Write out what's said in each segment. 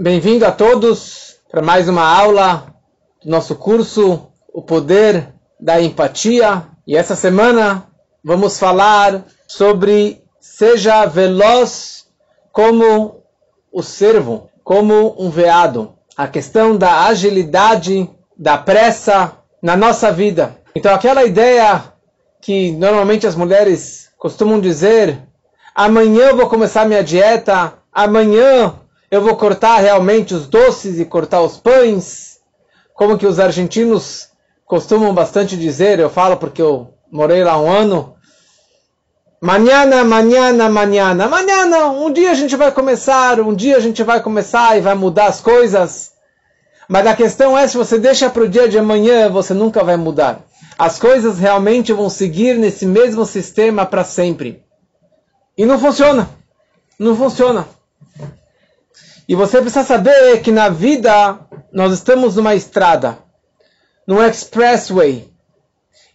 Bem-vindo a todos para mais uma aula do nosso curso O Poder da Empatia. E essa semana vamos falar sobre seja veloz como o servo, como um veado. A questão da agilidade, da pressa na nossa vida. Então aquela ideia que normalmente as mulheres costumam dizer, amanhã eu vou começar minha dieta, amanhã eu vou cortar realmente os doces e cortar os pães, como que os argentinos costumam bastante dizer, eu falo porque eu morei lá um ano. Manhana, manhana, manhana, manhana, um dia a gente vai começar, um dia a gente vai começar e vai mudar as coisas. Mas a questão é, se você deixa para o dia de amanhã, você nunca vai mudar. As coisas realmente vão seguir nesse mesmo sistema para sempre. E não funciona. Não funciona. E você precisa saber que na vida nós estamos numa estrada, num expressway.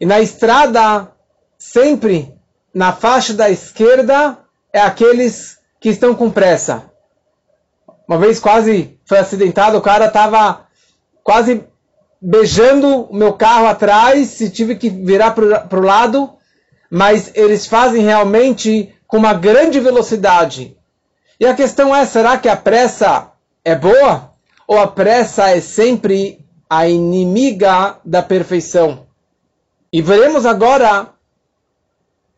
E na estrada, sempre na faixa da esquerda, é aqueles que estão com pressa. Uma vez quase foi acidentado, o cara estava quase beijando o meu carro atrás, e tive que virar para o lado, mas eles fazem realmente com uma grande velocidade. E a questão é: será que a pressa é boa? Ou a pressa é sempre a inimiga da perfeição? E veremos agora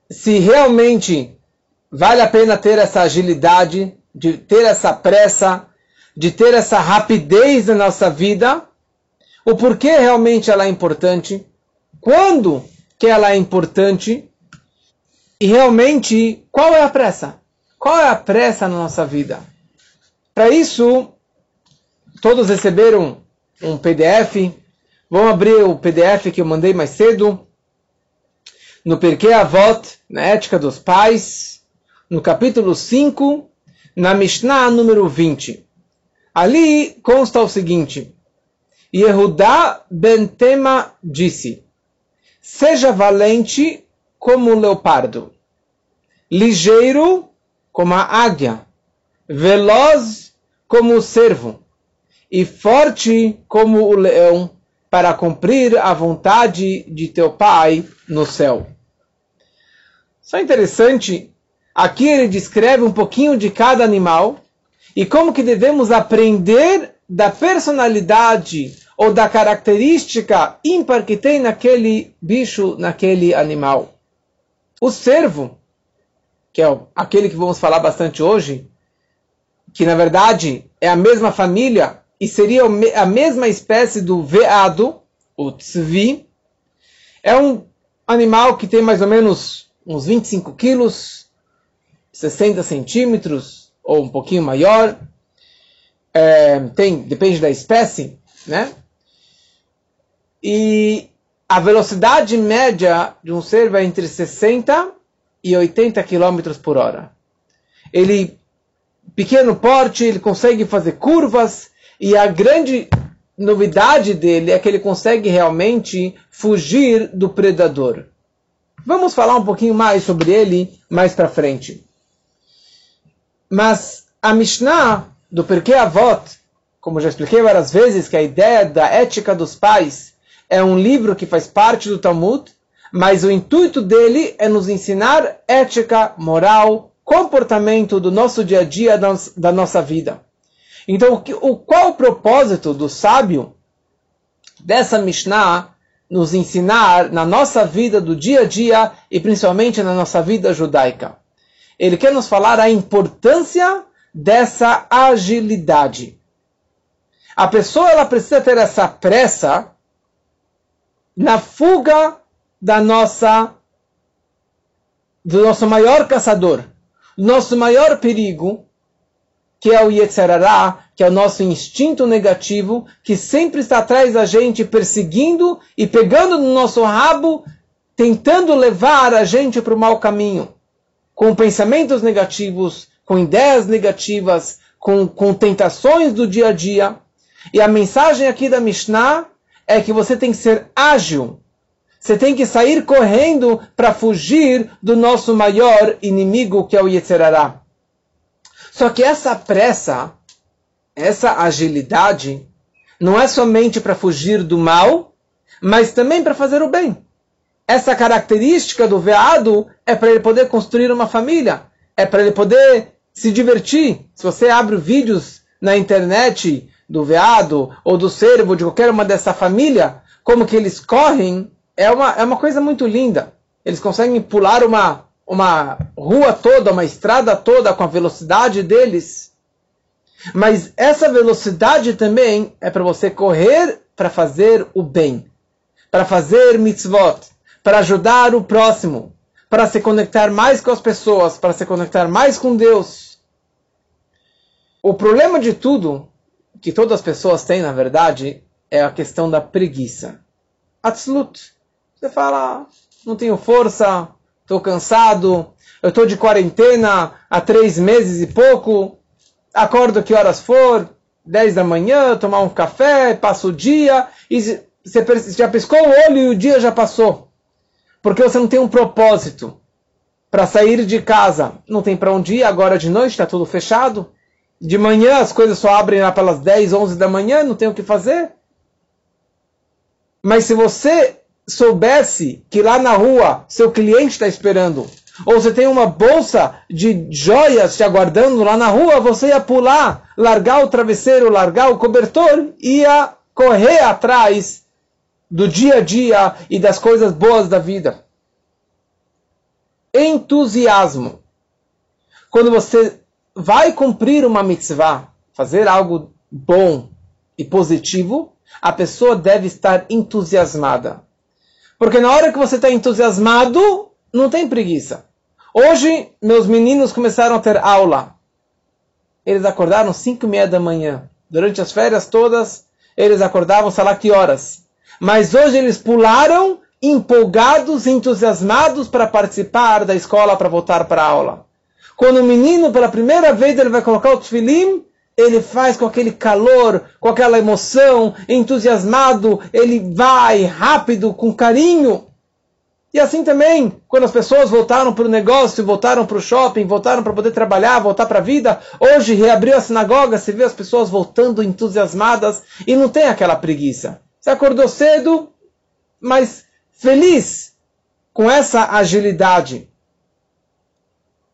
se realmente vale a pena ter essa agilidade, de ter essa pressa, de ter essa rapidez na nossa vida, o porquê realmente ela é importante, quando que ela é importante e realmente qual é a pressa? Qual é a pressa na nossa vida? Para isso, todos receberam um PDF. Vamos abrir o PDF que eu mandei mais cedo. No Perquê Avot, na Ética dos Pais, no capítulo 5, na Mishnah número 20. Ali consta o seguinte: Yehudá ben Tema disse: Seja valente como o leopardo, ligeiro como a águia, veloz como o cervo e forte como o leão, para cumprir a vontade de teu Pai no céu. Só interessante, aqui ele descreve um pouquinho de cada animal e como que devemos aprender da personalidade ou da característica ímpar que tem naquele bicho, naquele animal. O cervo que é aquele que vamos falar bastante hoje, que na verdade é a mesma família e seria a mesma espécie do veado, o tzvi, é um animal que tem mais ou menos uns 25 quilos, 60 centímetros ou um pouquinho maior. É, tem, depende da espécie, né? E a velocidade média de um cervo é entre 60 e 80 km por hora. Ele, pequeno porte, ele consegue fazer curvas e a grande novidade dele é que ele consegue realmente fugir do predador. Vamos falar um pouquinho mais sobre ele mais para frente. Mas a Mishnah do Perkei Avot, como já expliquei várias vezes, que a ideia da ética dos pais é um livro que faz parte do Talmud, mas o intuito dele é nos ensinar ética, moral, comportamento do nosso dia a dia, da nossa vida. Então, o, qual o propósito do sábio dessa Mishnah nos ensinar na nossa vida do dia a dia e principalmente na nossa vida judaica? Ele quer nos falar a importância dessa agilidade. A pessoa ela precisa ter essa pressa na fuga da nossa do nosso maior caçador, nosso maior perigo, que é o Yetzerará, que é o nosso instinto negativo, que sempre está atrás da gente, perseguindo e pegando no nosso rabo, tentando levar a gente para o mau caminho, com pensamentos negativos, com ideias negativas, com, com tentações do dia a dia. E a mensagem aqui da Mishnah é que você tem que ser ágil, você tem que sair correndo para fugir do nosso maior inimigo, que é o Yetzerará. Só que essa pressa essa agilidade não é somente para fugir do mal, mas também para fazer o bem. Essa característica do veado é para ele poder construir uma família, é para ele poder se divertir. Se você abre vídeos na internet do veado ou do cervo, de qualquer uma dessa família, como que eles correm, é uma, é uma coisa muito linda. Eles conseguem pular uma, uma rua toda, uma estrada toda com a velocidade deles. Mas essa velocidade também é para você correr para fazer o bem, para fazer mitzvot, para ajudar o próximo, para se conectar mais com as pessoas, para se conectar mais com Deus. O problema de tudo, que todas as pessoas têm, na verdade, é a questão da preguiça. Atzlut. Você fala, não tenho força, estou cansado, eu estou de quarentena há três meses e pouco, acordo que horas for, 10 da manhã, tomar um café, passo o dia, e você já piscou o olho e o dia já passou. Porque você não tem um propósito para sair de casa. Não tem para onde ir, agora de noite está tudo fechado. De manhã as coisas só abrem lá pelas 10, 11 da manhã, não tem o que fazer. Mas se você soubesse que lá na rua seu cliente está esperando, ou você tem uma bolsa de joias te aguardando lá na rua, você ia pular, largar o travesseiro, largar o cobertor, ia correr atrás do dia a dia e das coisas boas da vida. Entusiasmo. Quando você vai cumprir uma mitzvah, fazer algo bom e positivo, a pessoa deve estar entusiasmada. Porque na hora que você está entusiasmado, não tem preguiça. Hoje, meus meninos começaram a ter aula. Eles acordaram 5 e meia da manhã. Durante as férias todas, eles acordavam, sei lá que horas. Mas hoje eles pularam, empolgados, entusiasmados para participar da escola, para voltar para a aula. Quando o menino, pela primeira vez, ele vai colocar o tefilim, ele faz com aquele calor, com aquela emoção, entusiasmado, ele vai rápido, com carinho. E assim também, quando as pessoas voltaram para o negócio, voltaram para o shopping, voltaram para poder trabalhar, voltar para a vida, hoje reabriu a sinagoga, se vê as pessoas voltando entusiasmadas e não tem aquela preguiça. Você acordou cedo, mas feliz com essa agilidade.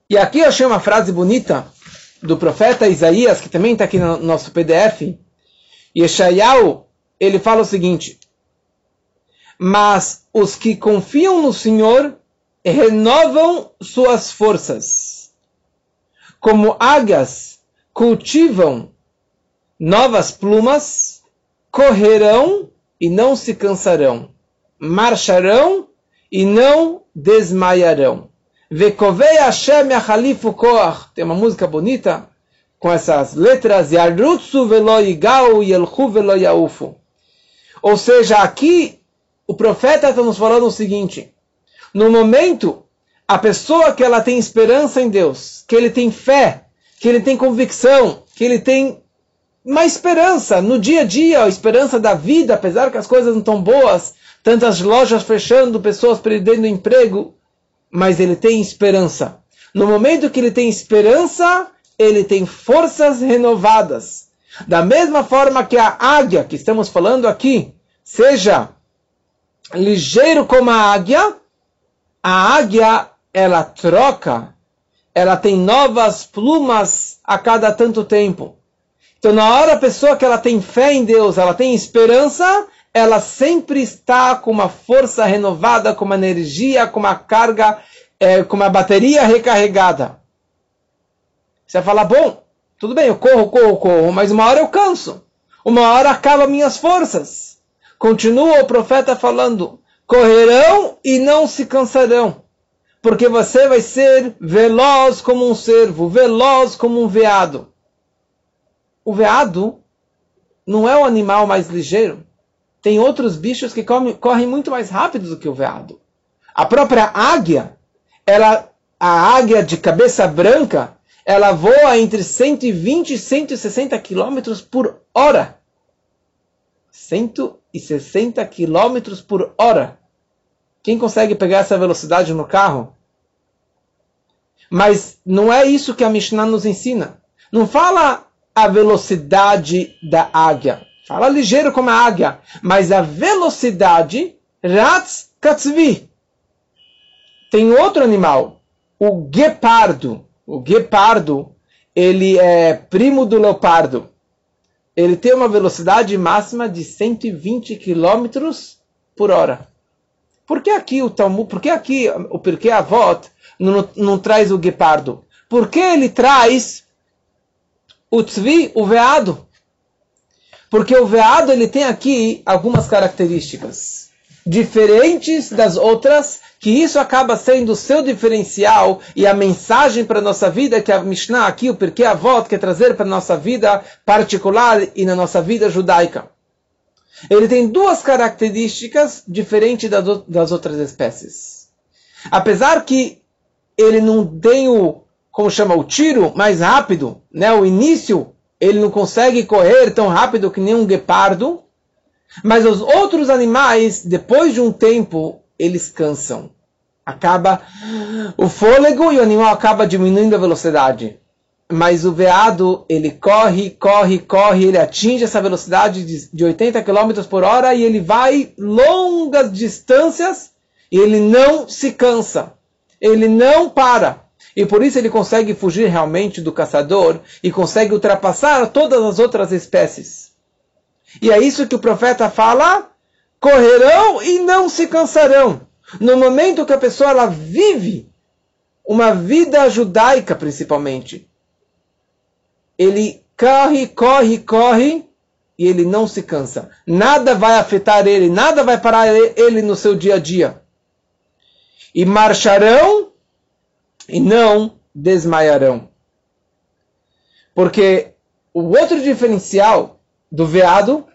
E aqui eu achei uma frase bonita do profeta Isaías, que também está aqui no nosso PDF, Yeshayahu, ele fala o seguinte, mas os que confiam no Senhor renovam suas forças. Como águias cultivam novas plumas, correrão e não se cansarão, marcharão e não desmaiarão. Vekovei Hashem Yachalifu Koach. Tem uma música bonita com essas letras. Yarutsu velo yelchu velo. Ou seja, aqui o profeta está nos falando o seguinte. No momento, a pessoa que ela tem esperança em Deus, que ele tem fé, que ele tem convicção, que ele tem uma esperança no dia a dia, a esperança da vida, apesar que as coisas não estão boas, tantas lojas fechando, pessoas perdendo emprego, mas ele tem esperança. No momento que ele tem esperança, ele tem forças renovadas. Da mesma forma que a águia, que estamos falando aqui, seja ligeiro como a águia, a águia, ela troca, ela tem novas plumas a cada tanto tempo. Então, na hora a pessoa que ela tem fé em Deus, ela tem esperança, ela sempre está com uma força renovada, com uma energia, com uma carga, é, com uma bateria recarregada. Você vai falar, bom, tudo bem, eu corro, corro, corro, mas uma hora eu canso. Uma hora acaba minhas forças. Continua o profeta falando, correrão e não se cansarão. Porque você vai ser veloz como um cervo, veloz como um veado. O veado não é o animal mais ligeiro tem outros bichos que comem, correm muito mais rápido do que o veado. A própria águia, ela, a águia de cabeça branca, ela voa entre 120 e 160 km por hora. 160 km por hora. Quem consegue pegar essa velocidade no carro? Mas não é isso que a Mishnah nos ensina. Não fala a velocidade da águia. Fala ligeiro como a águia, mas a velocidade, Ratz Katzvi. Tem outro animal, o guepardo. O guepardo, ele é primo do leopardo. Ele tem uma velocidade máxima de 120 km por hora. Por que aqui o Talmud, por que aqui o Porquê Avot não, não traz o guepardo? Por que ele traz o tzvi, o veado? Porque o veado ele tem aqui algumas características diferentes das outras, que isso acaba sendo o seu diferencial e a mensagem para a nossa vida que a Mishnah aqui, o porquê a voz quer trazer para a nossa vida particular e na nossa vida judaica. Ele tem duas características diferentes das outras espécies. Apesar que ele não tem o, como chama, o tiro mais rápido, né? o início, ele não consegue correr tão rápido que nem um guepardo, mas os outros animais, depois de um tempo, eles cansam. Acaba o fôlego e o animal acaba diminuindo a velocidade. Mas o veado, ele corre, corre, corre, ele atinge essa velocidade de 80 km por hora e ele vai longas distâncias e ele não se cansa. Ele não para. E por isso ele consegue fugir realmente do caçador e consegue ultrapassar todas as outras espécies. E é isso que o profeta fala: correrão e não se cansarão. No momento que a pessoa ela vive uma vida judaica, principalmente, ele corre, corre, corre e ele não se cansa. Nada vai afetar ele, nada vai parar ele no seu dia a dia. E marcharão e não desmaiarão. Porque o outro diferencial do veado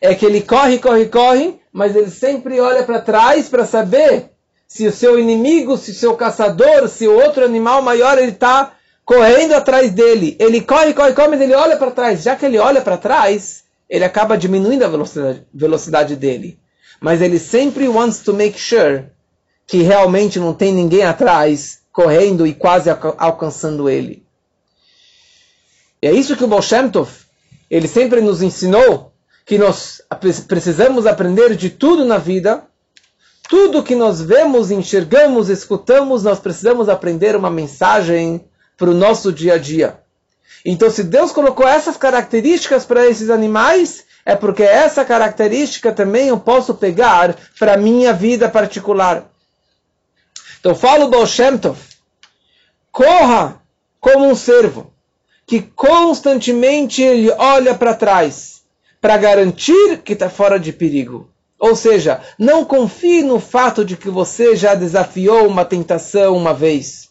é que ele corre, corre, corre, mas ele sempre olha para trás para saber se o seu inimigo, se o seu caçador, se o outro animal maior ele está correndo atrás dele. Ele corre, corre, corre, mas ele olha para trás. Já que ele olha para trás, ele acaba diminuindo a velocidade, velocidade dele. Mas ele sempre wants to make sure que realmente não tem ninguém atrás correndo e quase alcançando ele. E é isso que o Baal ele sempre nos ensinou que nós precisamos aprender de tudo na vida. Tudo que nós vemos, enxergamos, escutamos, nós precisamos aprender uma mensagem para o nosso dia a dia. Então, se Deus colocou essas características para esses animais, é porque essa característica também eu posso pegar para a minha vida particular. Então, falo Baal Shem Tov, corra como um servo que constantemente ele olha para trás para garantir que está fora de perigo. Ou seja, não confie no fato de que você já desafiou uma tentação uma vez.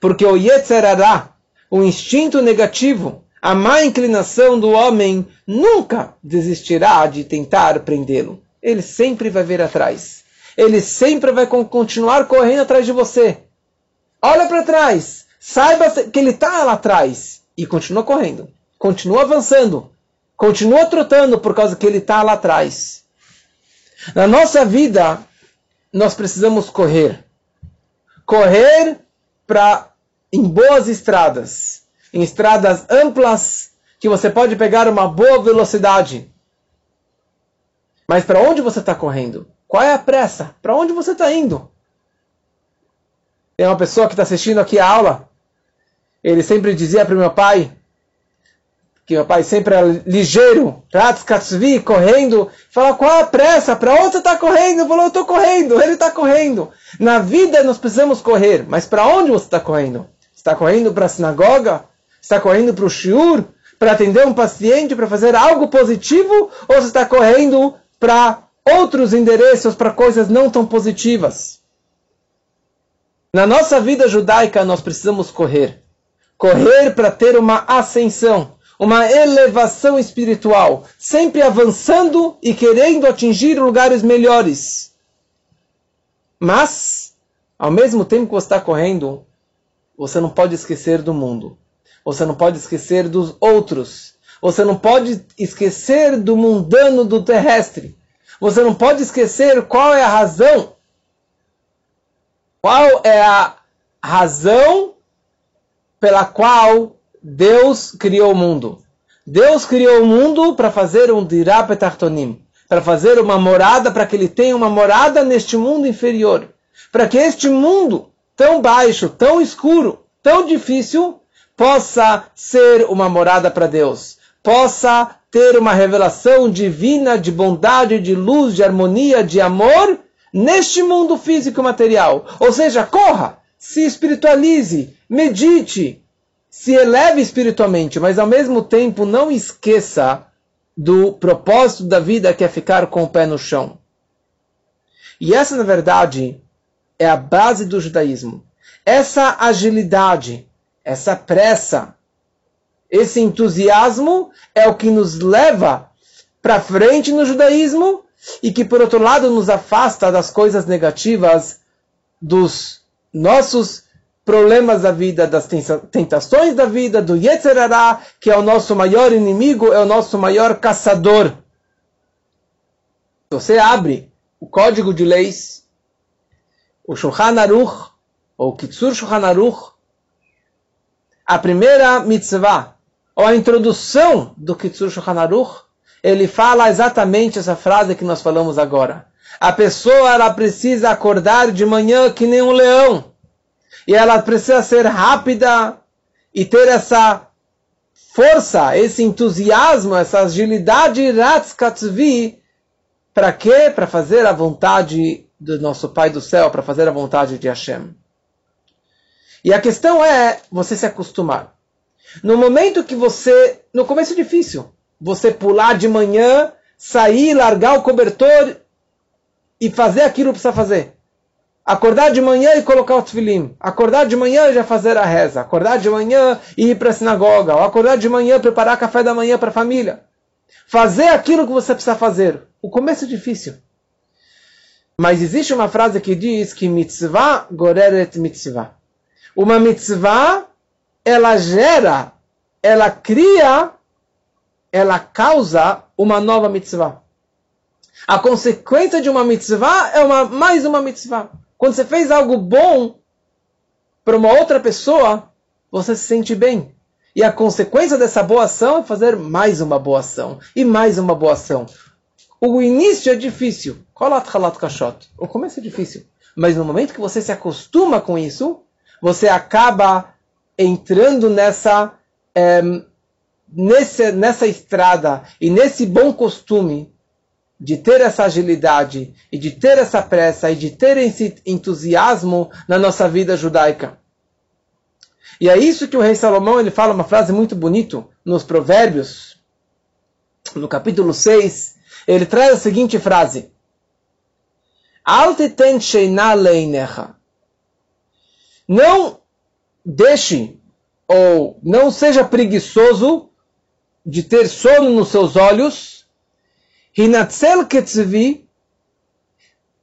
Porque o Yetzerará, o instinto negativo, a má inclinação do homem, nunca desistirá de tentar prendê-lo. Ele sempre vai vir atrás. Ele sempre vai continuar correndo atrás de você. Olha para trás. Saiba que ele está lá atrás e continua correndo, continua avançando, continua trotando por causa que ele está lá atrás. Na nossa vida, nós precisamos correr. Correr para em boas estradas, em estradas amplas que você pode pegar uma boa velocidade. Mas para onde você está correndo? Qual é a pressa? Para onde você está indo? Tem uma pessoa que está assistindo aqui a aula ele sempre dizia para o meu pai, que meu pai sempre era ligeiro, Ratskatsvi, correndo, fala, qual a pressa? Para onde você está correndo? Falou, eu estou correndo, ele está correndo. Na vida nós precisamos correr, mas para onde você está correndo? Está correndo para a sinagoga? Está correndo para o shiur? Para atender um paciente? Para fazer algo positivo? Ou você está correndo para outros endereços, para coisas não tão positivas? Na nossa vida judaica nós precisamos correr correr para ter uma ascensão, uma elevação espiritual, sempre avançando e querendo atingir lugares melhores. Mas, ao mesmo tempo que você está correndo, você não pode esquecer do mundo. Você não pode esquecer dos outros. Você não pode esquecer do mundano, do terrestre. Você não pode esquecer qual é a razão. Qual é a razão pela qual Deus criou o mundo. Deus criou o mundo para fazer um dirapetartonim, para fazer uma morada, para que ele tenha uma morada neste mundo inferior. Para que este mundo tão baixo, tão escuro, tão difícil, possa ser uma morada para Deus. Possa ter uma revelação divina de bondade, de luz, de harmonia, de amor neste mundo físico e material. Ou seja, corra, se espiritualize, medite, se eleve espiritualmente, mas ao mesmo tempo não esqueça do propósito da vida que é ficar com o pé no chão. E essa, na verdade, é a base do judaísmo. Essa agilidade, essa pressa, esse entusiasmo é o que nos leva para frente no judaísmo e que, por outro lado, nos afasta das coisas negativas, dos nossos problemas da vida, das tentações da vida, do Yetzerará, que é o nosso maior inimigo, é o nosso maior caçador. Você abre o código de leis, o Shulchan Aruch, ou Kitsur Shulchan Aruch, a primeira mitzvah, ou a introdução do Kitsur Shulchan Aruch, ele fala exatamente essa frase que nós falamos agora. A pessoa ela precisa acordar de manhã que nem um leão. E ela precisa ser rápida e ter essa força, esse entusiasmo, essa agilidade. Para quê? Para fazer a vontade do nosso Pai do céu, para fazer a vontade de Hashem. E a questão é você se acostumar. No momento que você. No começo é difícil você pular de manhã, sair, largar o cobertor e fazer aquilo que precisa fazer. Acordar de manhã e colocar o tefilim. Acordar de manhã e já fazer a reza. Acordar de manhã e ir para a sinagoga. Ou acordar de manhã preparar café da manhã para a família. Fazer aquilo que você precisa fazer. O começo é difícil. Mas existe uma frase que diz que mitzvah goreret mitzvah. Uma mitzvah, ela gera, ela cria ela causa uma nova mitzvah. A consequência de uma mitzvah é uma, mais uma mitzvah. Quando você fez algo bom para uma outra pessoa, você se sente bem. E a consequência dessa boa ação é fazer mais uma boa ação. E mais uma boa ação. O início é difícil. O começo é difícil. Mas no momento que você se acostuma com isso, você acaba entrando nessa é, nesse, nessa estrada e nesse bom costume de ter essa agilidade e de ter essa pressa e de ter esse entusiasmo na nossa vida judaica. E é isso que o rei Salomão ele fala uma frase muito bonita nos Provérbios, no capítulo 6, ele traz a seguinte frase: Não deixe ou não seja preguiçoso de ter sono nos seus olhos, Hinatzel Ketzvi,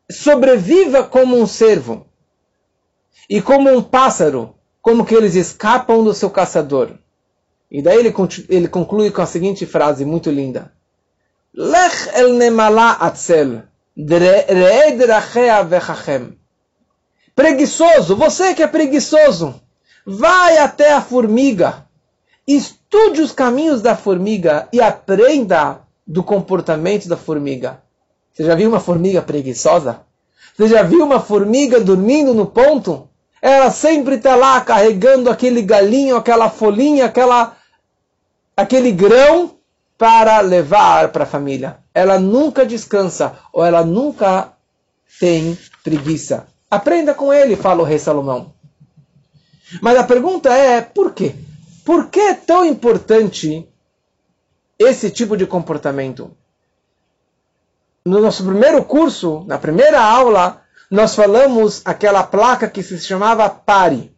sobreviva como um servo e como um pássaro, como que eles escapam do seu caçador. E daí ele, ele conclui com a seguinte frase muito linda: Lech el nemala atzel. Preguiçoso, você que é preguiçoso, vai até a formiga Estude os caminhos da formiga e aprenda do comportamento da formiga. Você já viu uma formiga preguiçosa? Você já viu uma formiga dormindo no ponto? Ela sempre está lá carregando aquele galinho, aquela folhinha, aquela, aquele grão para levar para a família. Ela nunca descansa ou ela nunca tem preguiça. Aprenda com ele, fala o rei Salomão. Mas a pergunta é, por quê? Por que é tão importante esse tipo de comportamento? No nosso primeiro curso, na primeira aula, nós falamos aquela placa que se chamava pare.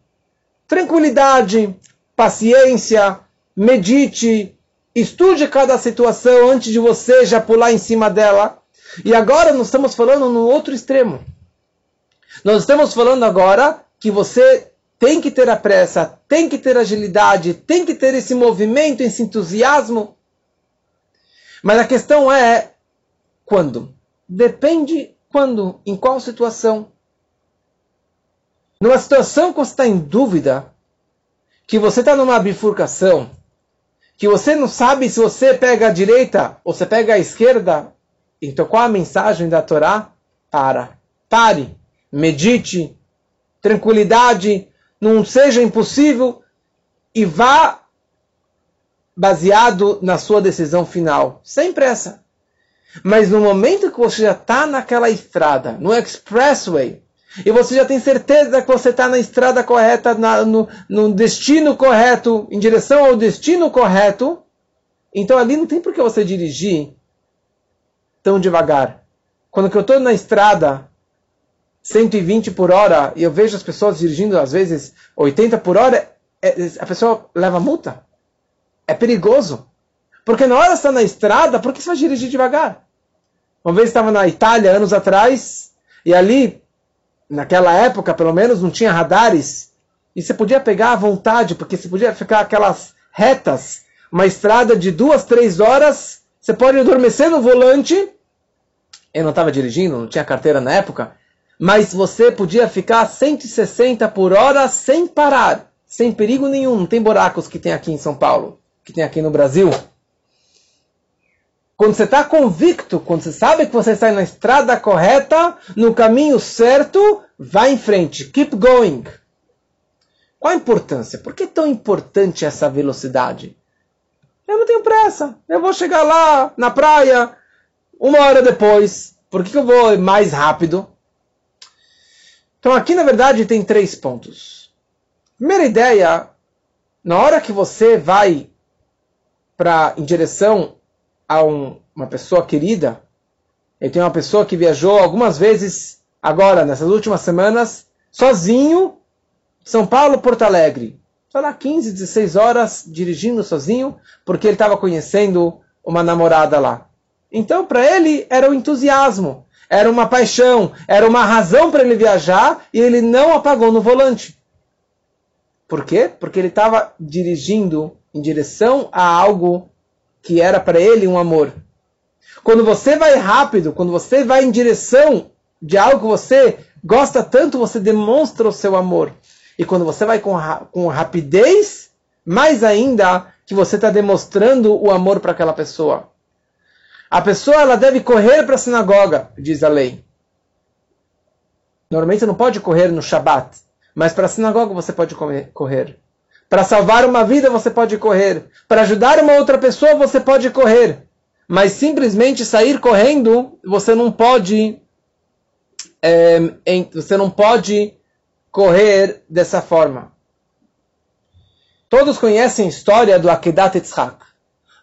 Tranquilidade, paciência, medite, estude cada situação antes de você já pular em cima dela. E agora nós estamos falando no outro extremo. Nós estamos falando agora que você tem que ter a pressa, tem que ter agilidade, tem que ter esse movimento, esse entusiasmo. Mas a questão é quando? Depende quando, em qual situação. Numa situação que você está em dúvida, que você está numa bifurcação, que você não sabe se você pega a direita ou você pega a esquerda. Então qual a mensagem da Torá? Para. Pare. Medite. Tranquilidade. Não seja impossível. E vá baseado na sua decisão final. Sem pressa. Mas no momento que você já está naquela estrada, no expressway, e você já tem certeza que você está na estrada correta, na, no, no, destino correto, em direção ao destino correto, então ali não tem por que você dirigir tão devagar. Quando eu estou na estrada 120 por hora e eu vejo as pessoas dirigindo às vezes 80 por hora, é, a pessoa leva multa. É perigoso. Porque na hora está na estrada, por que você vai dirigir devagar? Uma vez estava na Itália, anos atrás, e ali naquela época, pelo menos, não tinha radares. E você podia pegar à vontade, porque você podia ficar aquelas retas, uma estrada de duas, três horas. Você pode adormecer no volante. Eu não estava dirigindo, não tinha carteira na época. Mas você podia ficar 160 por hora sem parar, sem perigo nenhum. Não tem buracos que tem aqui em São Paulo, que tem aqui no Brasil. Quando você está convicto, quando você sabe que você está na estrada correta, no caminho certo, vá em frente. Keep going. Qual a importância? Por que é tão importante essa velocidade? Eu não tenho pressa. Eu vou chegar lá na praia uma hora depois. Por que eu vou mais rápido? Então aqui na verdade tem três pontos. Primeira ideia, na hora que você vai para em direção a um, uma pessoa querida. Eu tenho uma pessoa que viajou algumas vezes agora, nessas últimas semanas, sozinho, São Paulo, Porto Alegre. Sei lá, 15, 16 horas dirigindo sozinho, porque ele estava conhecendo uma namorada lá. Então, para ele, era o entusiasmo, era uma paixão, era uma razão para ele viajar e ele não apagou no volante. Por quê? Porque ele estava dirigindo em direção a algo que era para ele um amor. Quando você vai rápido, quando você vai em direção de algo que você gosta tanto, você demonstra o seu amor. E quando você vai com, com rapidez, mais ainda que você está demonstrando o amor para aquela pessoa. A pessoa ela deve correr para a sinagoga, diz a lei. Normalmente você não pode correr no Shabat, mas para a sinagoga você pode correr. Para salvar uma vida você pode correr. Para ajudar uma outra pessoa você pode correr. Mas simplesmente sair correndo você não pode. É, em, você não pode correr dessa forma. Todos conhecem a história do Akedat Yitzhak,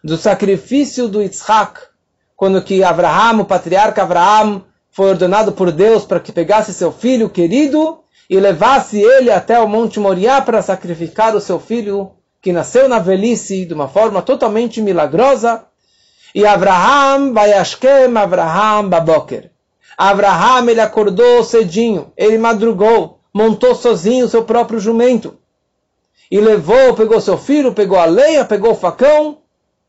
do sacrifício do Yitzhak, quando que Abraham, o patriarca Abraham, foi ordenado por Deus para que pegasse seu filho querido e levasse ele até o Monte Moriá para sacrificar o seu filho, que nasceu na velhice de uma forma totalmente milagrosa. E Abraham, Vayashkem Abraham Baboker. Abraham, ele acordou cedinho, ele madrugou, montou sozinho seu próprio jumento. E levou, pegou seu filho, pegou a lenha, pegou o facão,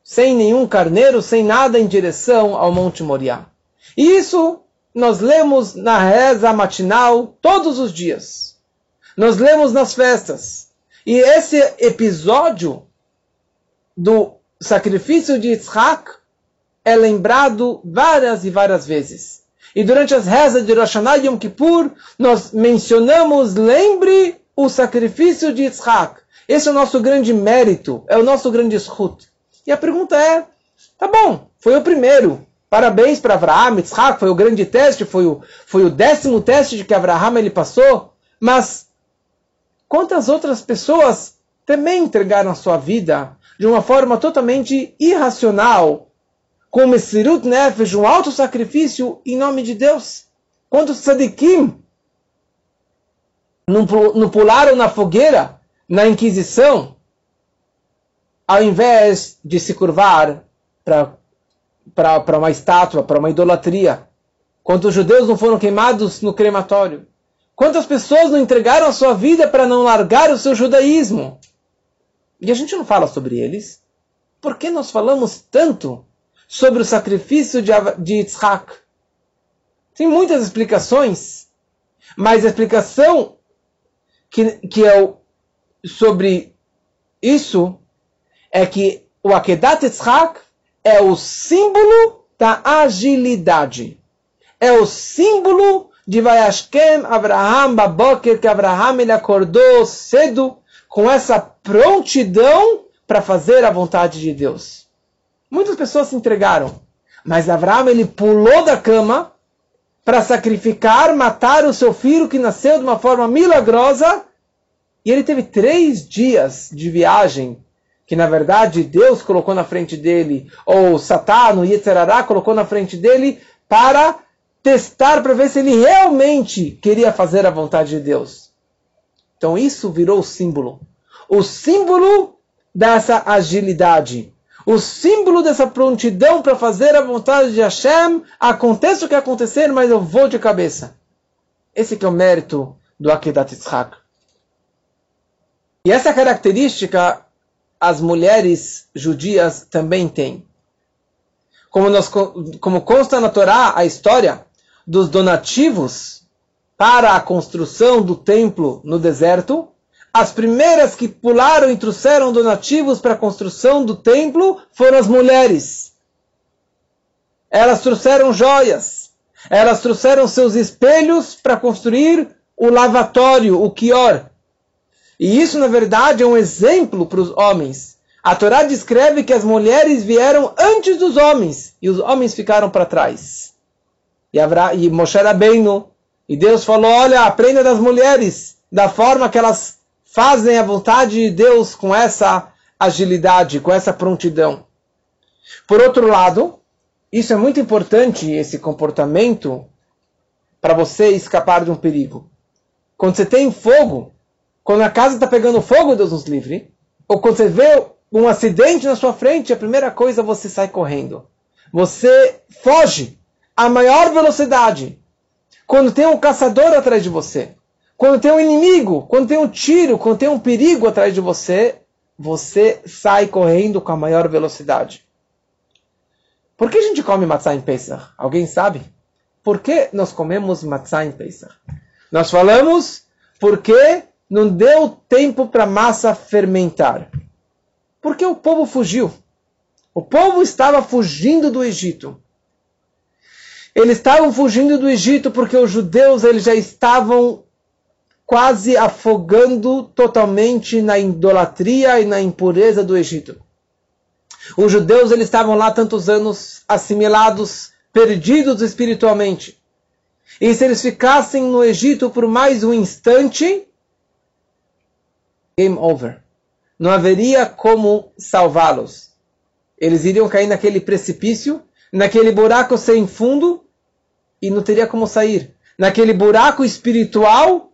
sem nenhum carneiro, sem nada em direção ao Monte Moriá. E isso nós lemos na reza matinal todos os dias. Nós lemos nas festas. E esse episódio do sacrifício de Yitzhak é lembrado várias e várias vezes. E durante as rezas de Rosh Hashanah e Yom Kippur, nós mencionamos, lembre o sacrifício de Yitzhak. Esse é o nosso grande mérito, é o nosso grande shut. E a pergunta é, tá bom, foi o primeiro, Parabéns para Abraham, Yitzhak, foi o grande teste, foi o, foi o décimo teste de que Abraham ele passou. Mas quantas outras pessoas também entregaram a sua vida de uma forma totalmente irracional, com Messirut Nefesh, um alto sacrifício em nome de Deus? Quantos tzadikim não, não pularam na fogueira, na Inquisição, ao invés de se curvar para uma estátua, para uma idolatria? Quantos judeus não foram queimados no crematório? Quantas pessoas não entregaram a sua vida para não largar o seu judaísmo? E a gente não fala sobre eles. Por que nós falamos tanto sobre o sacrifício de, de Yitzhak? Tem muitas explicações, mas a explicação que, que é sobre isso é que o Akedat Yitzhak é o símbolo da agilidade. É o símbolo de Vayashkem Abraham Baboker, que Abraham ele acordou cedo com essa prontidão para fazer a vontade de Deus. Muitas pessoas se entregaram, mas Abraham ele pulou da cama para sacrificar, matar o seu filho que nasceu de uma forma milagrosa. E ele teve três dias de viagem, que na verdade Deus colocou na frente dele, ou Satã, o Yetzerará, colocou na frente dele, para testar, para ver se ele realmente queria fazer a vontade de Deus. Então isso virou o símbolo. O símbolo dessa agilidade o símbolo dessa prontidão para fazer a vontade de Hashem, aconteça o que acontecer, mas eu vou de cabeça. Esse que é o mérito do Akedat Yitzhak. E essa característica as mulheres judias também têm. Como, nós, como consta na Torá a história dos donativos para a construção do templo no deserto, as primeiras que pularam e trouxeram donativos para a construção do templo foram as mulheres. Elas trouxeram joias. Elas trouxeram seus espelhos para construir o lavatório, o quior. E isso, na verdade, é um exemplo para os homens. A Torá descreve que as mulheres vieram antes dos homens e os homens ficaram para trás. E, Avra, e Moshe e Deus falou: Olha, aprenda das mulheres, da forma que elas fazem a vontade de Deus com essa agilidade, com essa prontidão. Por outro lado, isso é muito importante, esse comportamento, para você escapar de um perigo. Quando você tem fogo, quando a casa está pegando fogo, Deus nos livre, ou quando você vê um acidente na sua frente, a primeira coisa você sai correndo. Você foge a maior velocidade. Quando tem um caçador atrás de você, quando tem um inimigo, quando tem um tiro, quando tem um perigo atrás de você, você sai correndo com a maior velocidade. Por que a gente come matzah em Pesach? Alguém sabe? Por que nós comemos matzah em Pesach? Nós falamos porque não deu tempo para a massa fermentar. Porque o povo fugiu. O povo estava fugindo do Egito. Eles estavam fugindo do Egito porque os judeus eles já estavam quase afogando totalmente na idolatria e na impureza do Egito. Os judeus eles estavam lá tantos anos assimilados, perdidos espiritualmente. E se eles ficassem no Egito por mais um instante, game over. Não haveria como salvá-los. Eles iriam cair naquele precipício, naquele buraco sem fundo, e não teria como sair. Naquele buraco espiritual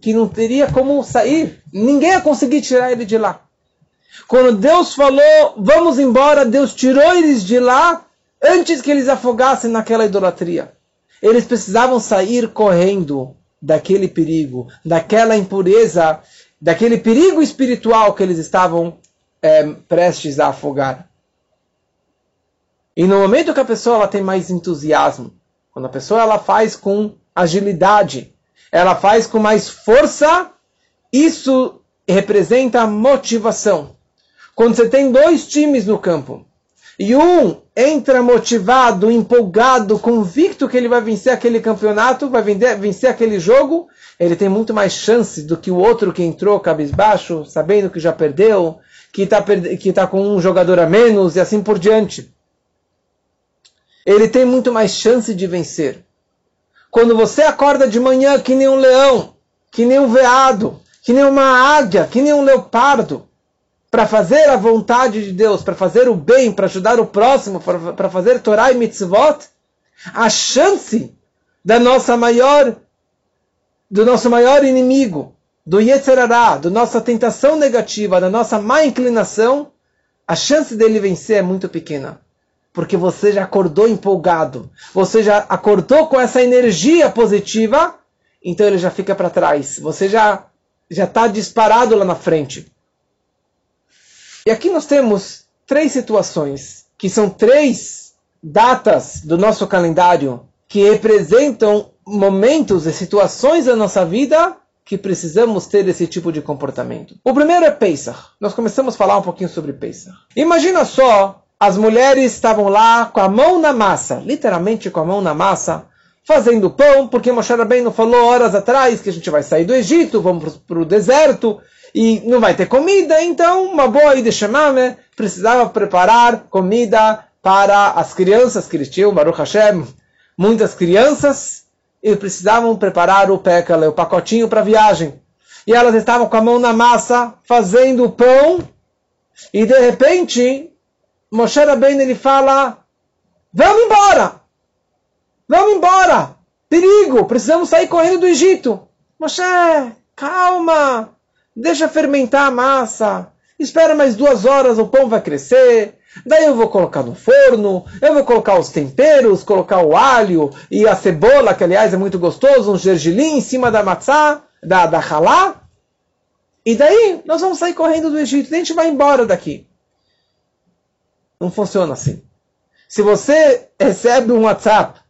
que não teria como sair. Ninguém ia conseguir tirar ele de lá. Quando Deus falou, vamos embora, Deus tirou eles de lá antes que eles afogassem naquela idolatria. Eles precisavam sair correndo daquele perigo, daquela impureza, daquele perigo espiritual que eles estavam é, prestes a afogar. E no momento que a pessoa ela tem mais entusiasmo, quando a pessoa ela faz com agilidade, ela faz com mais força, isso representa motivação. Quando você tem dois times no campo e um entra motivado, empolgado, convicto que ele vai vencer aquele campeonato, vai vencer aquele jogo, ele tem muito mais chance do que o outro que entrou cabisbaixo, sabendo que já perdeu, que está tá com um jogador a menos e assim por diante. Ele tem muito mais chance de vencer. Quando você acorda de manhã que nem um leão, que nem um veado, que nem uma águia, que nem um leopardo, para fazer a vontade de Deus, para fazer o bem, para ajudar o próximo, para fazer Torah e mitzvot, a chance da nossa maior, do nosso maior inimigo, do Yetzerará, da nossa tentação negativa, da nossa má inclinação, a chance dele vencer é muito pequena porque você já acordou empolgado, você já acordou com essa energia positiva, então ele já fica para trás. Você já já está disparado lá na frente. E aqui nós temos três situações, que são três datas do nosso calendário que representam momentos e situações da nossa vida que precisamos ter esse tipo de comportamento. O primeiro é Pesach. Nós começamos a falar um pouquinho sobre Pesach. Imagina só, as mulheres estavam lá com a mão na massa, literalmente com a mão na massa, fazendo pão, porque Moshe Rabbeinu falou horas atrás que a gente vai sair do Egito, vamos para o deserto, e não vai ter comida, então uma boa ida chamame precisava preparar comida para as crianças que eles tinham, Baruch Hashem, muitas crianças, e precisavam preparar o pekale, o pacotinho para a viagem. E elas estavam com a mão na massa, fazendo o pão, e de repente, Moshe Rabbeinu ele fala, vamos embora! Vamos embora! Perigo! Precisamos sair correndo do Egito! Moshe, calma! Deixa fermentar a massa. Espera mais duas horas, o pão vai crescer. Daí eu vou colocar no forno, eu vou colocar os temperos, colocar o alho e a cebola, que aliás é muito gostoso, um gergelim em cima da matzá, da, da halá. E daí nós vamos sair correndo do Egito, a gente vai embora daqui. Não funciona assim. Se você recebe um WhatsApp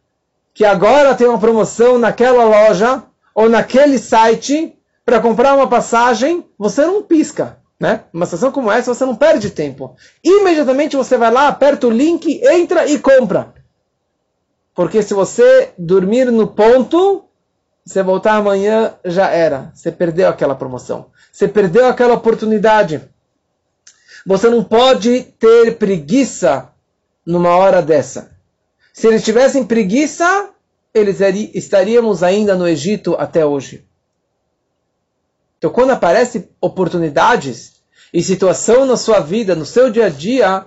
que agora tem uma promoção naquela loja ou naquele site, para comprar uma passagem, você não pisca. Né? Uma situação como essa, você não perde tempo. Imediatamente você vai lá, aperta o link, entra e compra. Porque se você dormir no ponto, você voltar amanhã, já era. Você perdeu aquela promoção. Você perdeu aquela oportunidade. Você não pode ter preguiça numa hora dessa. Se eles tivessem preguiça, eles estaríamos ainda no Egito até hoje. Então, quando aparecem oportunidades e situação na sua vida, no seu dia a dia,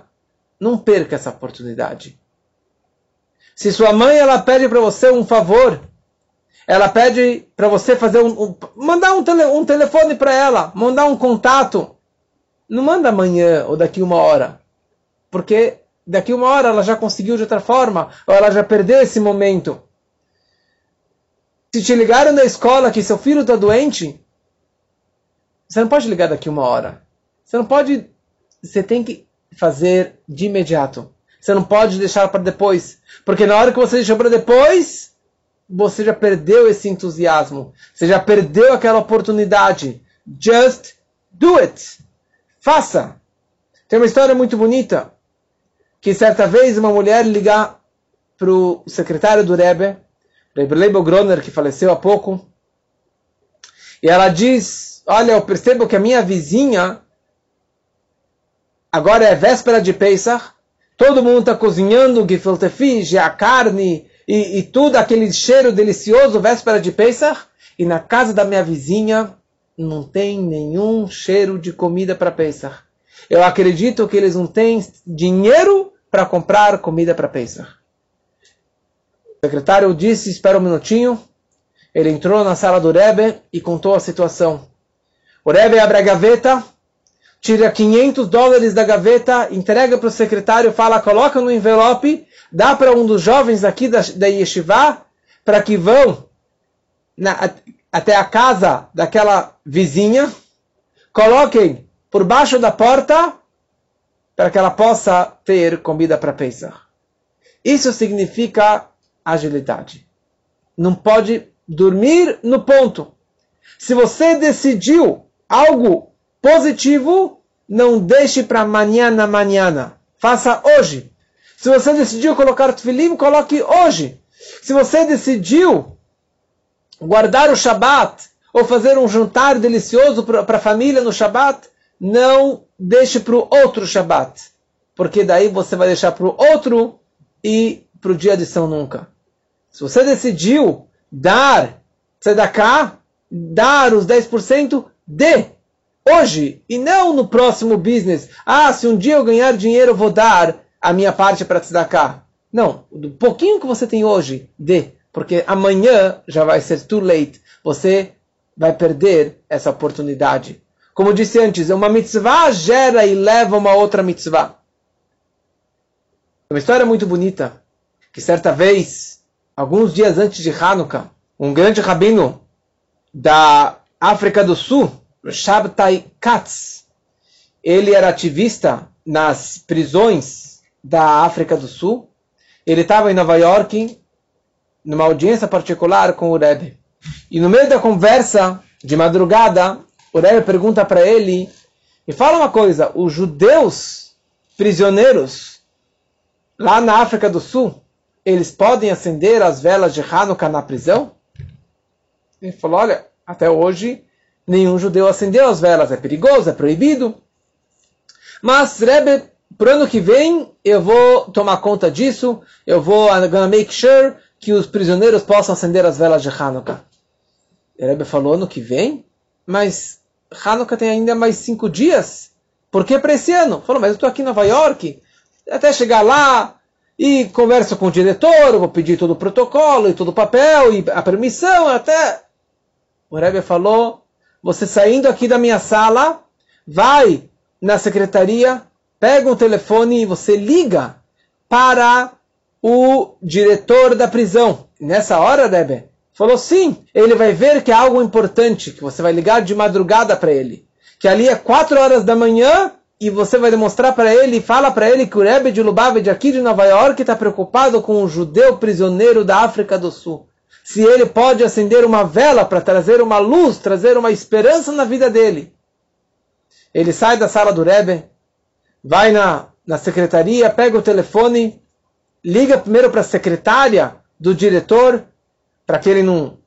não perca essa oportunidade. Se sua mãe ela pede para você um favor, ela pede para você fazer um, um mandar um, tele, um telefone para ela, mandar um contato, não manda amanhã ou daqui uma hora, porque daqui uma hora ela já conseguiu de outra forma, ou ela já perdeu esse momento. Se te ligaram da escola que seu filho está doente, você não pode ligar daqui uma hora. Você não pode. Você tem que fazer de imediato. Você não pode deixar para depois. Porque na hora que você deixou para depois, você já perdeu esse entusiasmo. Você já perdeu aquela oportunidade. Just do it. Faça. Tem uma história muito bonita. Que certa vez uma mulher ligar para o secretário do Rebbe, Rebbe Leibel Groner, que faleceu há pouco, e ela diz olha, eu percebo que a minha vizinha, agora é véspera de Pesach, todo mundo está cozinhando gefilte fish, a carne e, e tudo aquele cheiro delicioso, véspera de Pesach, e na casa da minha vizinha não tem nenhum cheiro de comida para Pesach. Eu acredito que eles não têm dinheiro para comprar comida para Pesach. O secretário disse, espera um minutinho. Ele entrou na sala do Rebbe e contou a situação. O Rebbe abre a gaveta, tira 500 dólares da gaveta, entrega para o secretário, fala, coloca no envelope, dá para um dos jovens aqui da, da Yeshiva, para que vão na, até a casa daquela vizinha, coloquem por baixo da porta, para que ela possa ter comida para Pesach. Isso significa agilidade. Não pode dormir no ponto. Se você decidiu algo positivo, não deixe para amanhã na manhã. Faça hoje. Se você decidiu colocar tefilim, coloque hoje. Se você decidiu guardar o Shabat ou fazer um jantar delicioso para a família no Shabat, não deixe para o outro Shabat. Porque daí você vai deixar para o outro e para o dia de São Nunca. Se você decidiu dar tzedakah, dar os 10%, dê hoje e não no próximo business. Ah, se um dia eu ganhar dinheiro, eu vou dar a minha parte para cá. Não, do pouquinho que você tem hoje, dê, porque amanhã já vai ser too late. Você vai perder essa oportunidade. Como disse antes, uma mitzvah gera e leva uma outra mitzvah. Uma história muito bonita, que certa vez, alguns dias antes de Hanukkah, um grande rabino da África do Sul, Shabtai Katz, ele era ativista nas prisões da África do Sul. Ele estava em Nova York, numa audiência particular com o Rebbe. E no meio da conversa, De madrugada, o Rebbe pergunta para ele, e fala uma coisa, os judeus prisioneiros lá na África do Sul, eles podem acender as velas de Hanukkah na prisão? Ele falou, olha, até hoje nenhum judeu acendeu as velas, é perigoso, é proibido. Mas, Rebbe, para ano que vem, eu vou tomar conta disso, eu vou I'm gonna make sure que os prisioneiros possam acender as velas de Hanukkah. Rebbe falou, ano que vem? Mas Hanukkah tem ainda mais cinco dias. Por que para esse ano? Falou, mas eu estou aqui em Nova York, até chegar lá e converso com o diretor, vou pedir todo o protocolo e todo o papel e a permissão, até... O Rebbe falou, você saindo aqui da minha sala, vai na secretaria, pega o telefone e você liga para o diretor da prisão. Nessa hora, Rebbe, falou sim, ele vai ver que é algo importante, que você vai ligar de madrugada para ele. Que ali é quatro horas da manhã e você vai demonstrar para ele, fala para ele que o Rebbe de Lubavitch aqui de Nova York está preocupado com um judeu prisioneiro da África do Sul. Se ele pode acender uma vela para trazer uma luz, trazer uma esperança na vida dele. Ele sai da sala do Rebbe, vai na, na secretaria, pega o telefone, liga primeiro para a secretária do diretor, para que ele não,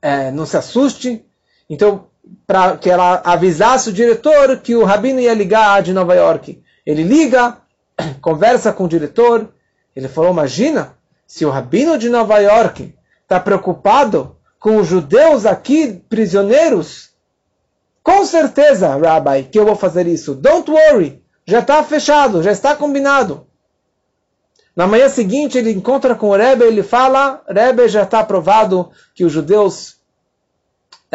é, não se assuste. Então, para que ela avisasse o diretor que o rabino ia ligar de Nova York. Ele liga, conversa com o diretor. Ele falou: Imagina, se o rabino de Nova York está preocupado com os judeus aqui prisioneiros, com certeza, Rabbi, que eu vou fazer isso. Don't worry, já está fechado, já está combinado. Na manhã seguinte ele encontra com o Rebbe, ele fala, Rebbe já está aprovado que os judeus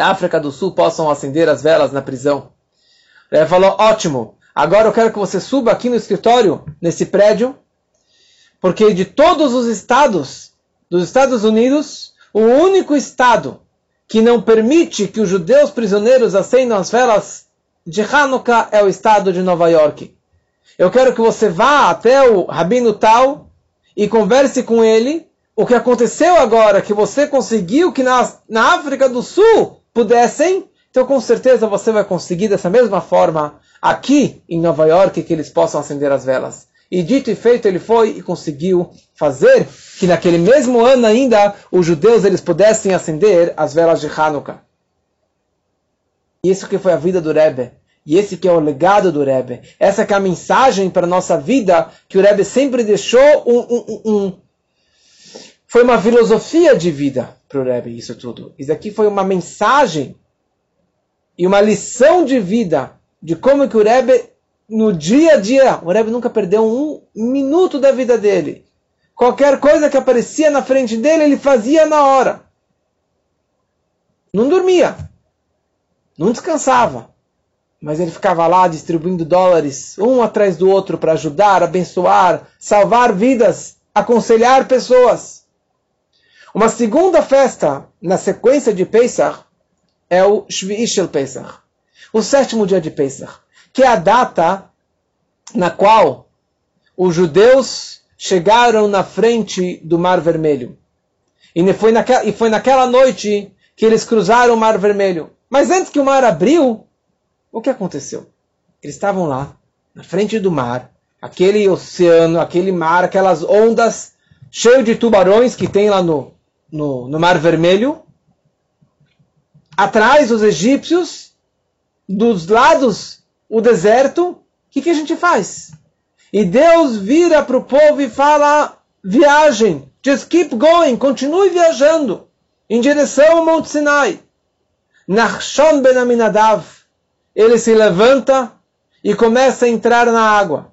da África do Sul possam acender as velas na prisão. O Rebbe falou, ótimo, agora eu quero que você suba aqui no escritório, nesse prédio, porque de todos os estados dos Estados Unidos, o único estado que não permite que os judeus prisioneiros acendam as velas de Hanukkah é o estado de Nova York. Eu quero que você vá até o Rabino Tal e converse com ele o que aconteceu agora, que você conseguiu que na, na África do Sul pudessem, então com certeza você vai conseguir dessa mesma forma aqui em Nova York que eles possam acender as velas. E dito e feito, ele foi e conseguiu fazer que naquele mesmo ano ainda os judeus eles pudessem acender as velas de Hanukkah. E isso que foi a vida do Rebbe. E esse que é o legado do Rebbe. Essa que é a mensagem para a nossa vida que o Rebbe sempre deixou um, um, um, foi uma filosofia de vida para o Rebbe, isso tudo. Isso aqui foi uma mensagem e uma lição de vida de como que o Rebbe no dia a dia. O Rebbe nunca perdeu um minuto da vida dele. Qualquer coisa que aparecia na frente dele, ele fazia na hora. Não dormia. Não descansava. Mas ele ficava lá distribuindo dólares, um atrás do outro, para ajudar, abençoar, salvar vidas, aconselhar pessoas. Uma segunda festa na sequência de Pesach é o Shvi'i Shel Pesach, o sétimo dia de Pesach que é a data na qual os judeus chegaram na frente do Mar Vermelho. E foi, naquela, e foi naquela noite que eles cruzaram o Mar Vermelho. Mas antes que o mar abriu, o que aconteceu? Eles estavam lá, na frente do mar, aquele oceano, aquele mar, aquelas ondas cheio de tubarões que tem lá no, no, no Mar Vermelho. Atrás, os egípcios, dos lados o deserto, o que, que a gente faz? E Deus vira para o povo e fala: viagem, just keep going, continue viajando em direção ao Monte Sinai. Nachshon ben Aminadav, ele se levanta e começa a entrar na água.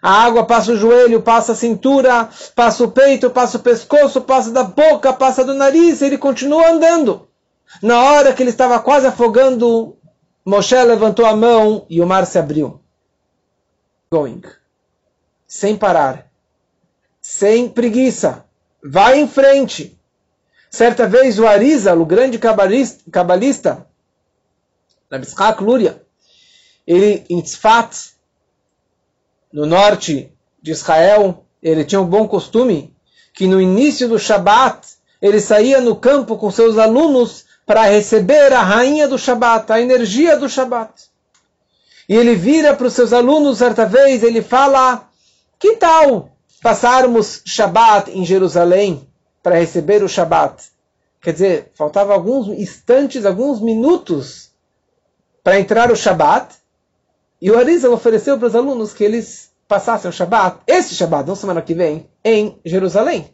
A água passa o joelho, passa a cintura, passa o peito, passa o pescoço, passa da boca, passa do nariz, ele continua andando. Na hora que ele estava quase afogando Moshe levantou a mão e o mar se abriu. Going. Sem parar. Sem preguiça. Vai em frente. Certa vez o Arizal, o grande cabalista, cabalista Rabishak Luria, ele em Tzfat, no norte de Israel, ele tinha um bom costume que no início do Shabat ele saía no campo com seus alunos para receber a rainha do Shabat, a energia do Shabat. E ele vira para os seus alunos certa vez, ele fala: Que tal passarmos Shabat em Jerusalém para receber o Shabat? Quer dizer, faltava alguns instantes, alguns minutos para entrar o Shabat. E o Arizal ofereceu para os alunos que eles passassem o Shabat, esse Shabat, não semana que vem, em Jerusalém.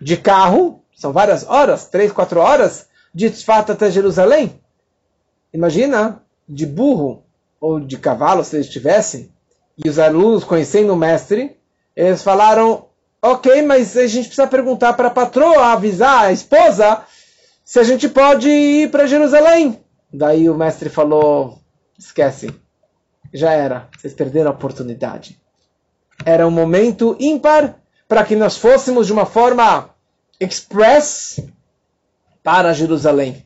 De carro, são várias horas, três, quatro horas, de Tzfat até Jerusalém. Imagina, de burro ou de cavalo, se eles tivessem, e os alunos conhecendo o mestre, eles falaram, ok, mas a gente precisa perguntar para a patroa, avisar a esposa, se a gente pode ir para Jerusalém. Daí o mestre falou, esquece, já era, vocês perderam a oportunidade. Era um momento ímpar para que nós fôssemos de uma forma express para Jerusalém.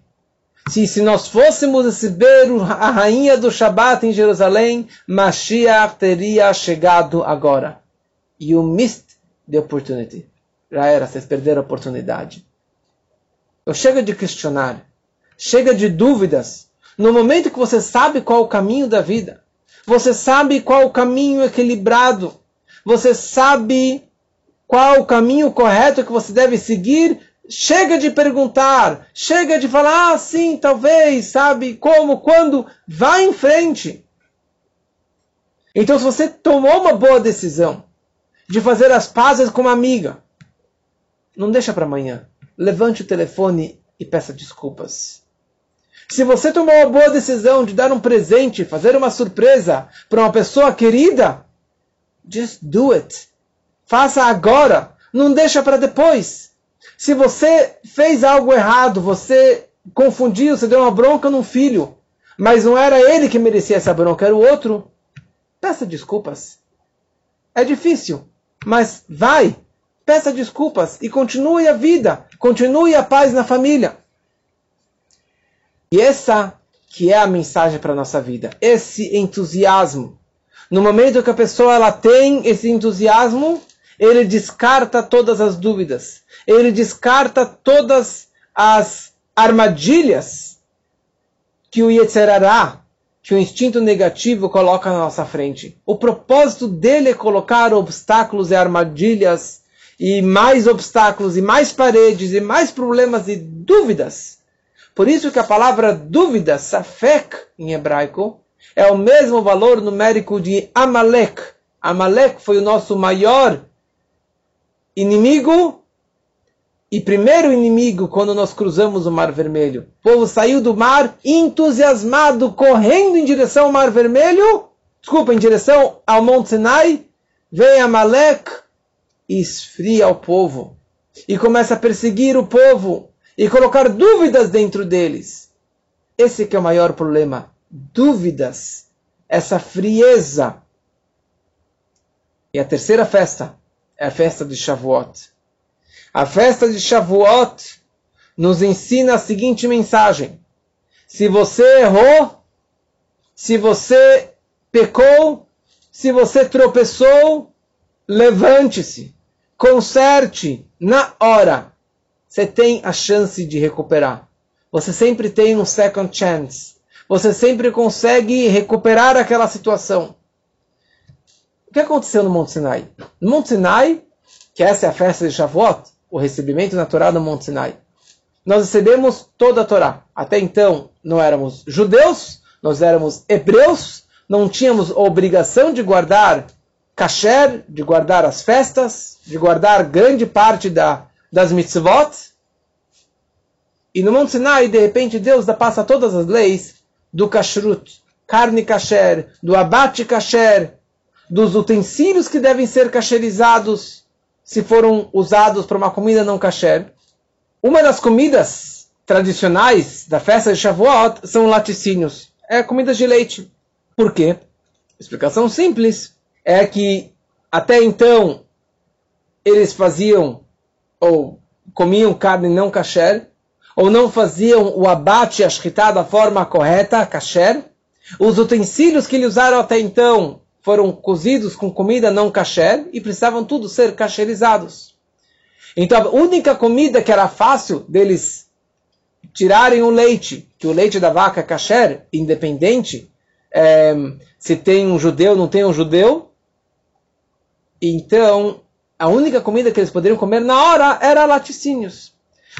Se, se nós fôssemos receber a rainha do Shabat em Jerusalém, Mashiach teria chegado agora. You missed the opportunity. Já era, vocês perderam a oportunidade. Eu chega de questionar, chega de dúvidas. No momento que você sabe qual o caminho da vida, você sabe qual o caminho equilibrado, você sabe qual o caminho correto que você deve seguir, chega de perguntar, chega de falar, ah, sim, talvez, sabe, como, quando, vá em frente. Então, se você tomou uma boa decisão de fazer as pazes com uma amiga, não deixa para amanhã. Levante o telefone e peça desculpas. Se você tomou uma boa decisão de dar um presente, fazer uma surpresa para uma pessoa querida, Just do it. Faça agora. Não deixa para depois. Se você fez algo errado, você confundiu, você deu uma bronca num filho, mas não era ele que merecia essa bronca, era o outro, peça desculpas. É difícil, mas vai, peça desculpas e continue a vida, continue a paz na família. E essa que é a mensagem para a nossa vida, esse entusiasmo no momento que a pessoa ela tem esse entusiasmo, ele descarta todas as dúvidas. Ele descarta todas as armadilhas que o Yetzerará, que o instinto negativo coloca na nossa frente. O propósito dele é colocar obstáculos e armadilhas e mais obstáculos e mais paredes e mais problemas e dúvidas. Por isso que a palavra dúvida, safek em hebraico, é o mesmo valor numérico de Amalek. Amalek foi o nosso maior inimigo e primeiro inimigo quando nós cruzamos o Mar Vermelho. O povo saiu do mar entusiasmado, correndo em direção ao Mar Vermelho, desculpa, em direção ao Monte Sinai. Vem Amalek e esfria o povo e começa a perseguir o povo e colocar dúvidas dentro deles. Esse que é o maior problema dúvidas, essa frieza. E a terceira festa é a festa de Shavuot. A festa de Shavuot nos ensina a seguinte mensagem: se você errou, se você pecou, se você tropeçou, levante-se, conserte na hora. Você tem a chance de recuperar. Você sempre tem um second chance você sempre consegue recuperar aquela situação. O que aconteceu no Monte Sinai? No Monte Sinai, que essa é a festa de Shavuot, o recebimento natural do Monte Sinai, nós recebemos toda a Torá. Até então, não éramos judeus, nós éramos hebreus, não tínhamos obrigação de guardar kasher, de guardar as festas, de guardar grande parte da, das mitzvot. E no Monte Sinai, de repente, Deus passa todas as leis do kashrut, carne kasher, do abate kasher, dos utensílios que devem ser kasherizados se foram usados para uma comida não kasher. Uma das comidas tradicionais da festa de Shavuot são laticínios. É comida de leite. Por quê? Explicação simples. É que até então eles faziam ou comiam carne não kasher ou não faziam o abate, a shkita da forma correta, kasher. Os utensílios que eles usaram até então foram cozidos com comida não kasher e precisavam tudo ser kasherizados. Então a única comida que era fácil deles tirarem o leite, que o leite da vaca é kasher, independente é, se tem um judeu ou não tem um judeu, então a única comida que eles poderiam comer na hora era laticínios.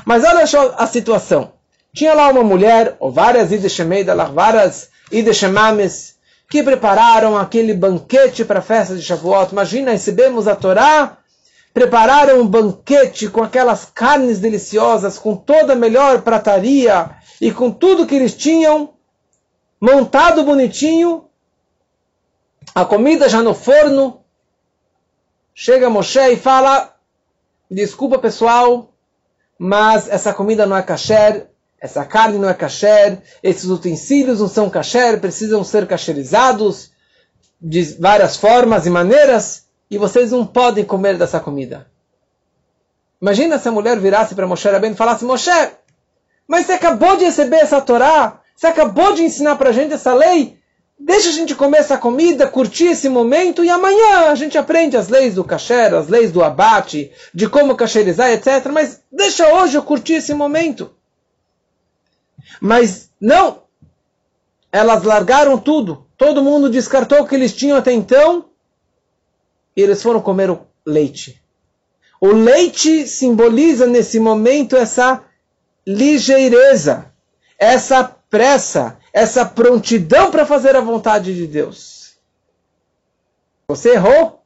Mas olha só a situação. Tinha lá uma mulher, ou várias ideshemeidas, várias ideshemames, que prepararam aquele banquete para a festa de Shavuot. Imagina, recebemos a Torá, prepararam um banquete com aquelas carnes deliciosas, com toda a melhor prataria e com tudo que eles tinham, montado bonitinho, a comida já no forno. Chega Moshe e fala: Desculpa pessoal, mas essa comida não é kasher, essa carne não é kasher, esses utensílios não são kasher, precisam ser kasherizados de várias formas e maneiras, e vocês não podem comer dessa comida. Imagina se a mulher virasse para Moshe Rabbeinu e falasse, Moshe, mas você acabou de receber essa Torá, você acabou de ensinar para a gente essa lei, deixa a gente comer essa comida, curtir esse momento, e amanhã a gente aprende as leis do kasher, as leis do abate, de como kasherizar, etc. Mas deixa hoje eu curtir esse momento. Mas não! Elas largaram tudo. Todo mundo descartou o que eles tinham até então e eles foram comer o leite. O leite simboliza nesse momento essa ligeireza, essa pressa, essa prontidão para fazer a vontade de Deus. Você errou?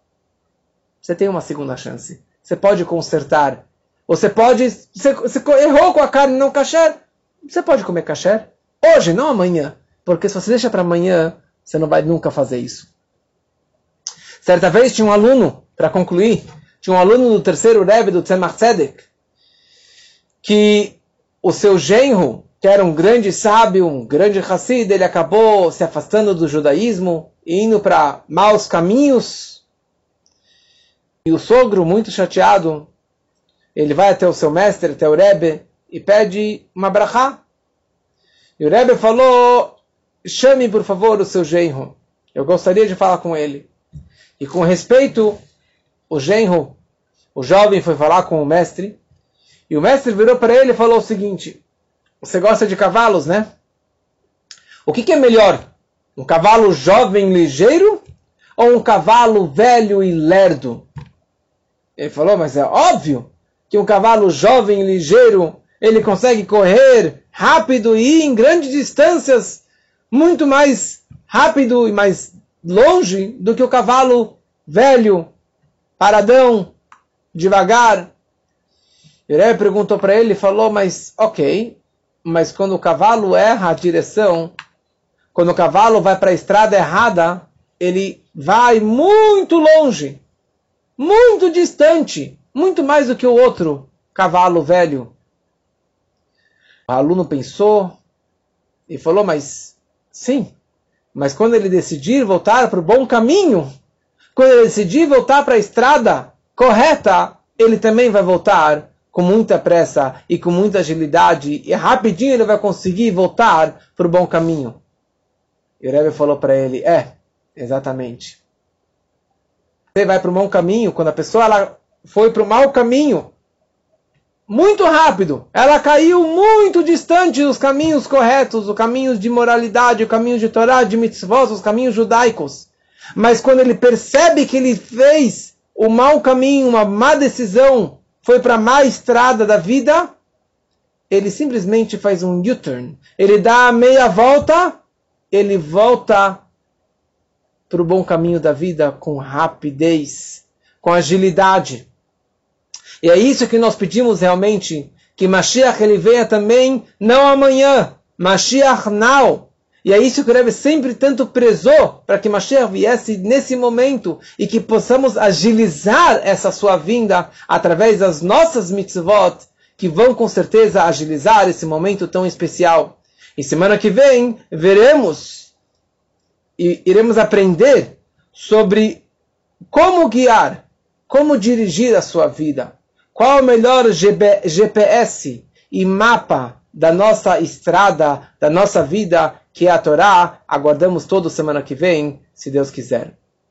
Você tem uma segunda chance. Você pode consertar. Você pode. Você, você errou com a carne não kasher. Você pode comer kasher hoje, não amanhã. Porque se você deixa para amanhã, você não vai nunca fazer isso. Certa vez tinha um aluno, para concluir, tinha um aluno do terceiro Rebbe do Tzemach Tzedek, que o seu genro, que era um grande sábio, um grande Hassid, ele acabou se afastando do judaísmo e indo para maus caminhos. E o sogro, muito chateado, ele vai até o seu mestre, até o Rebbe, e pede uma brachá. E o Rebbe falou, chame por favor o seu genro. Eu gostaria de falar com ele. E com respeito, o genro, o jovem foi falar com o mestre. E o mestre virou para ele e falou o seguinte: Você gosta de cavalos, né? O que, que é melhor? Um cavalo jovem ligeiro ou um cavalo velho e lerdo? Ele falou, mas é óbvio que um cavalo jovem e ligeiro ele consegue correr rápido e em grandes distâncias, muito mais rápido e mais longe do que o cavalo velho, paradão, devagar. Iré perguntou para ele falou, mas ok, mas quando o cavalo erra a direção, quando o cavalo vai para a estrada errada, ele vai muito longe, muito distante, muito mais do que o outro cavalo velho. O aluno pensou e falou: Mas sim, mas quando ele decidir voltar para o bom caminho, quando ele decidir voltar para a estrada correta, ele também vai voltar com muita pressa e com muita agilidade e rapidinho ele vai conseguir voltar para o bom caminho. E o Rebbe falou para ele: É, exatamente. Você vai para o bom caminho quando a pessoa ela foi para o mau caminho muito rápido. Ela caiu muito distante dos caminhos corretos, os caminhos de moralidade, os caminhos de Torá, de mitzvot, os caminhos judaicos. Mas quando ele percebe que ele fez o mau caminho, uma má decisão, foi para a má estrada da vida, ele simplesmente faz um U-turn. Ele dá a meia volta, ele volta para o bom caminho da vida com rapidez, com agilidade. E é isso que nós pedimos realmente, que Mashiach ele venha também, não amanhã, Mashiach now. E é isso que o Rebbe sempre tanto prezou, para que Mashiach viesse nesse momento e que possamos agilizar essa sua vinda através das nossas mitzvot, que vão com certeza agilizar esse momento tão especial. E semana que vem veremos e iremos aprender sobre como guiar, como dirigir a sua vida. Qual o melhor GPS e mapa da nossa estrada, da nossa vida, que é a Torá? Aguardamos toda semana que vem, se Deus quiser.